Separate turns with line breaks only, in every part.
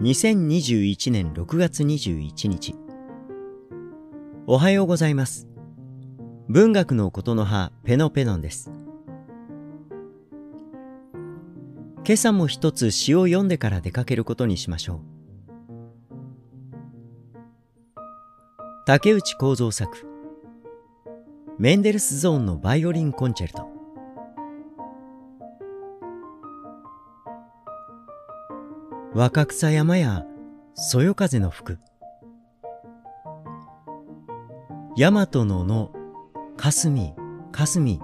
2021年6月21日。おはようございます。文学のことの葉、ペノペノンです。今朝も一つ詩を読んでから出かけることにしましょう。竹内幸三作、メンデルスゾーンのバイオリンコンチェルト。若草山やそよ風の吹く。大和のの、かすみ、かすみ、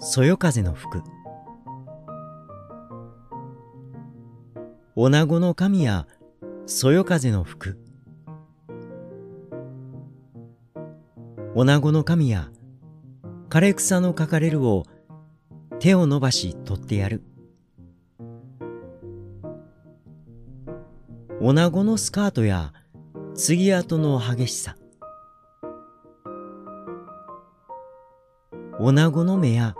そよ風の吹く。女子の神やそよ風の吹く。女子の神や枯れ草のかかれるを手を伸ばし取ってやる。女子のスカートや継ぎ跡の激しさ。女子の目や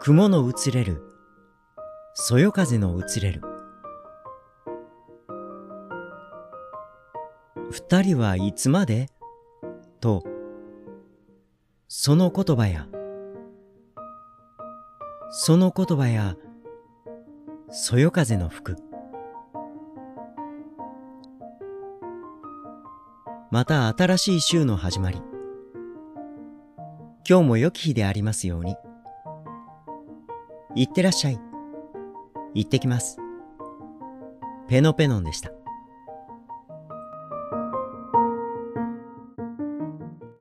雲の移れるそよ風の移れる。二人はいつまで？と、その言葉や、その言葉や、そよ風の吹く。また新しい週の始まり。今日も良き日でありますように。いってらっしゃい。行ってきます。ペノペノンでした。